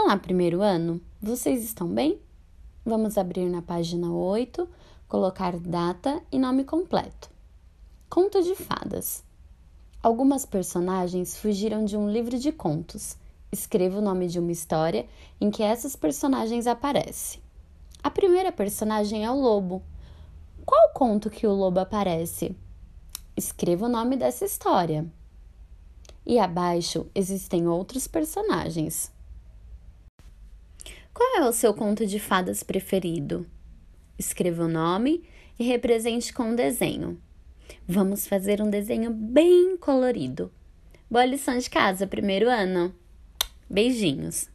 Olá, primeiro ano! Vocês estão bem? Vamos abrir na página 8, colocar data e nome completo. Conto de fadas. Algumas personagens fugiram de um livro de contos. Escreva o nome de uma história em que essas personagens aparecem. A primeira personagem é o lobo. Qual conto que o lobo aparece? Escreva o nome dessa história. E abaixo existem outros personagens. É o seu conto de fadas preferido? Escreva o nome e represente com um desenho. Vamos fazer um desenho bem colorido. Boa lição de casa, primeiro ano. Beijinhos!